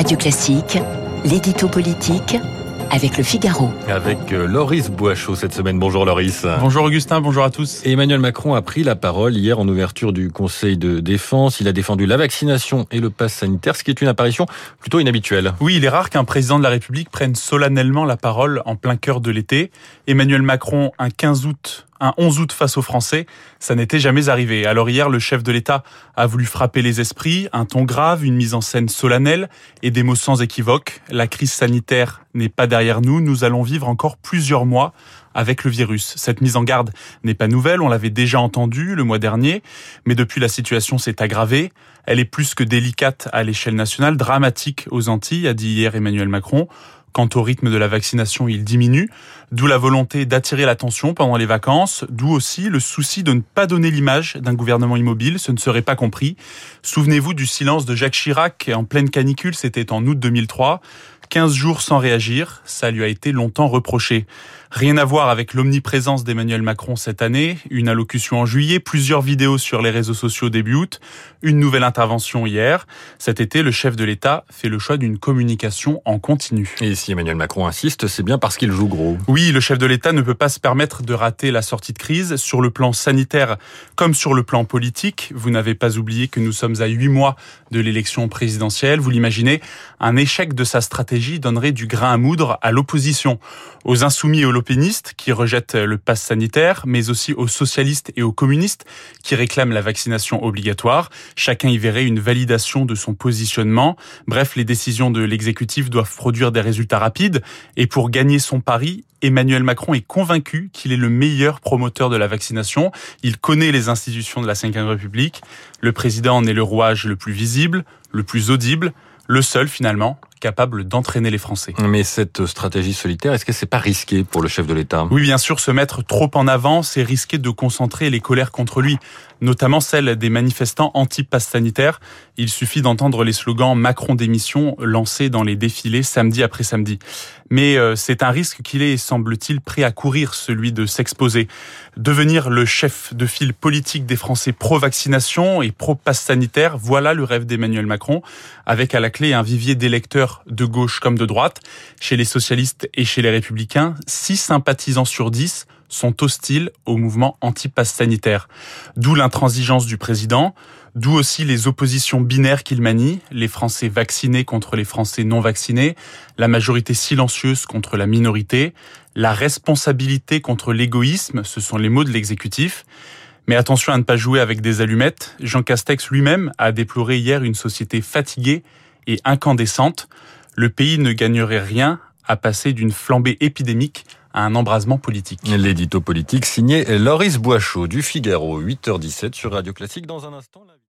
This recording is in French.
Radio Classique, l'édito politique avec le Figaro. Avec euh, Loris Boachot cette semaine. Bonjour Loris. Bonjour Augustin, bonjour à tous. Emmanuel Macron a pris la parole hier en ouverture du Conseil de défense. Il a défendu la vaccination et le pass sanitaire, ce qui est une apparition plutôt inhabituelle. Oui, il est rare qu'un président de la République prenne solennellement la parole en plein cœur de l'été. Emmanuel Macron, un 15 août un 11 août face aux Français, ça n'était jamais arrivé. Alors hier, le chef de l'État a voulu frapper les esprits, un ton grave, une mise en scène solennelle et des mots sans équivoque. La crise sanitaire n'est pas derrière nous, nous allons vivre encore plusieurs mois avec le virus. Cette mise en garde n'est pas nouvelle, on l'avait déjà entendue le mois dernier, mais depuis la situation s'est aggravée. Elle est plus que délicate à l'échelle nationale, dramatique aux Antilles, a dit hier Emmanuel Macron. Quant au rythme de la vaccination, il diminue, d'où la volonté d'attirer l'attention pendant les vacances, d'où aussi le souci de ne pas donner l'image d'un gouvernement immobile, ce ne serait pas compris. Souvenez-vous du silence de Jacques Chirac en pleine canicule, c'était en août 2003. 15 jours sans réagir, ça lui a été longtemps reproché. Rien à voir avec l'omniprésence d'Emmanuel Macron cette année, une allocution en juillet, plusieurs vidéos sur les réseaux sociaux début août, une nouvelle intervention hier. Cet été, le chef de l'État fait le choix d'une communication en continu. Et si Emmanuel Macron insiste, c'est bien parce qu'il joue gros. Oui, le chef de l'État ne peut pas se permettre de rater la sortie de crise sur le plan sanitaire comme sur le plan politique. Vous n'avez pas oublié que nous sommes à huit mois de l'élection présidentielle. Vous l'imaginez, un échec de sa stratégie donnerait du grain à moudre à l'opposition, aux insoumis et aux lopénistes qui rejettent le pass sanitaire, mais aussi aux socialistes et aux communistes qui réclament la vaccination obligatoire. Chacun y verrait une validation de son positionnement. Bref, les décisions de l'exécutif doivent produire des résultats rapides. Et pour gagner son pari, Emmanuel Macron est convaincu qu'il est le meilleur promoteur de la vaccination. Il connaît les institutions de la Ve République. Le président en est le rouage le plus visible, le plus audible, le seul finalement capable d'entraîner les Français. Mais cette stratégie solitaire, est-ce que c'est pas risqué pour le chef de l'État? Oui, bien sûr, se mettre trop en avant, c'est risquer de concentrer les colères contre lui, notamment celles des manifestants anti-pass sanitaire. Il suffit d'entendre les slogans Macron démission lancés dans les défilés samedi après samedi. Mais euh, c'est un risque qu'il est, semble-t-il, prêt à courir, celui de s'exposer. Devenir le chef de file politique des Français pro-vaccination et pro-pass sanitaire, voilà le rêve d'Emmanuel Macron, avec à la clé un vivier d'électeurs de gauche comme de droite. Chez les socialistes et chez les républicains, 6 sympathisants sur 10 sont hostiles au mouvement anti-pass sanitaire. D'où l'intransigeance du président, d'où aussi les oppositions binaires qu'il manie, les Français vaccinés contre les Français non vaccinés, la majorité silencieuse contre la minorité, la responsabilité contre l'égoïsme, ce sont les mots de l'exécutif. Mais attention à ne pas jouer avec des allumettes. Jean Castex lui-même a déploré hier une société fatiguée et incandescente, le pays ne gagnerait rien à passer d'une flambée épidémique à un embrasement politique. L'édito politique signé Loris Boachot du Figaro, 8h17 sur Radio Classique dans un instant.